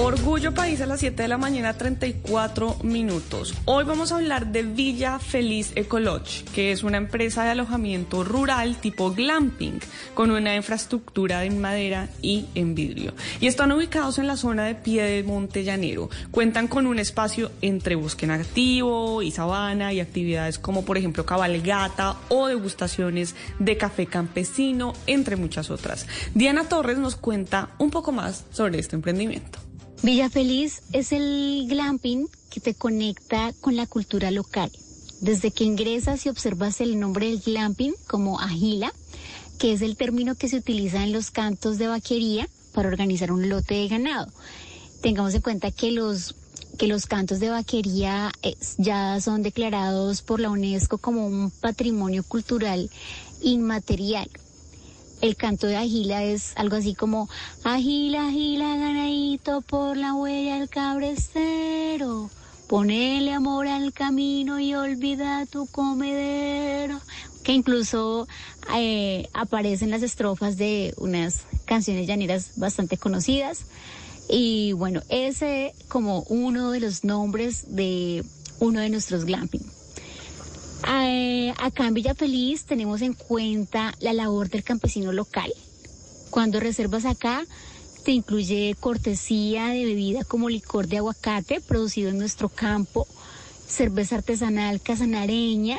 Orgullo País a las 7 de la mañana, 34 minutos. Hoy vamos a hablar de Villa Feliz Ecolodge, que es una empresa de alojamiento rural tipo glamping, con una infraestructura en madera y en vidrio. Y están ubicados en la zona de Piedemonte Llanero. Cuentan con un espacio entre bosque nativo y sabana y actividades como, por ejemplo, cabalgata o degustaciones de café campesino, entre muchas otras. Diana Torres nos cuenta un poco más sobre este emprendimiento. Villa Feliz es el glamping que te conecta con la cultura local. Desde que ingresas y observas el nombre del glamping como agila, que es el término que se utiliza en los cantos de vaquería para organizar un lote de ganado. Tengamos en cuenta que los que los cantos de vaquería eh, ya son declarados por la UNESCO como un patrimonio cultural inmaterial el canto de Agila es algo así como Agila, Agila, ganadito por la huella del cabrecero. Ponele amor al camino y olvida tu comedero. Que incluso eh, aparece en las estrofas de unas canciones llaneras bastante conocidas. Y bueno, ese como uno de los nombres de uno de nuestros glamping. Eh, acá en Villa Feliz tenemos en cuenta la labor del campesino local. Cuando reservas acá, te incluye cortesía de bebida como licor de aguacate producido en nuestro campo, cerveza artesanal casanareña,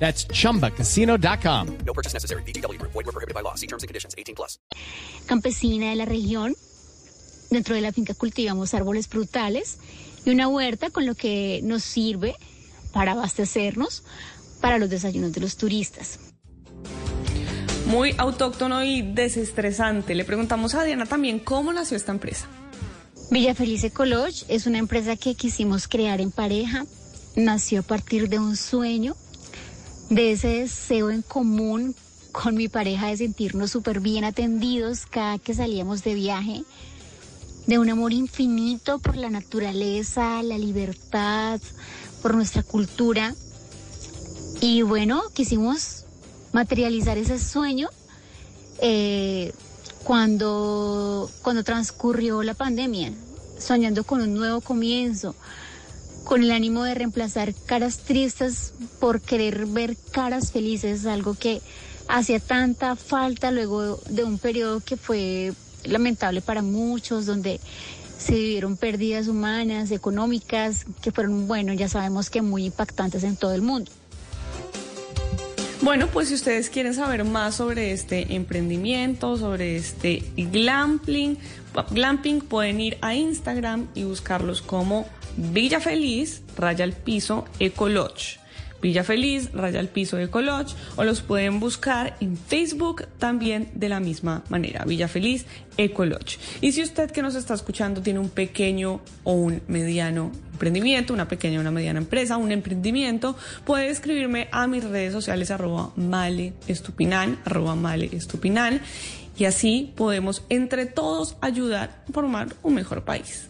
That's chumbacasino.com. No purchase necessary. BGW. Void were prohibited by law. See terms and conditions. 18 plus. Campesina de la región. Dentro de la finca cultivamos árboles frutales y una huerta con lo que nos sirve para abastecernos para los desayunos de los turistas. Muy autóctono y desestresante. Le preguntamos a Diana también cómo nació esta empresa. Villa Feliz Ecolodge es una empresa que quisimos crear en pareja. Nació a partir de un sueño de ese deseo en común con mi pareja de sentirnos súper bien atendidos cada que salíamos de viaje, de un amor infinito por la naturaleza, la libertad, por nuestra cultura. Y bueno, quisimos materializar ese sueño eh, cuando, cuando transcurrió la pandemia, soñando con un nuevo comienzo con el ánimo de reemplazar caras tristes por querer ver caras felices, algo que hacía tanta falta luego de un periodo que fue lamentable para muchos, donde se vivieron pérdidas humanas, económicas, que fueron, bueno, ya sabemos que muy impactantes en todo el mundo. Bueno, pues si ustedes quieren saber más sobre este emprendimiento, sobre este glamping, glamping pueden ir a Instagram y buscarlos como Villa Feliz, raya al piso, Ecolodge. Villa Feliz, raya al piso Ecolodge, o los pueden buscar en Facebook también de la misma manera, Villa Feliz, Ecolodge. Y si usted que nos está escuchando tiene un pequeño o un mediano emprendimiento, una pequeña o una mediana empresa, un emprendimiento, puede escribirme a mis redes sociales arroba male estupinan, arroba male estupinan, y así podemos entre todos ayudar a formar un mejor país.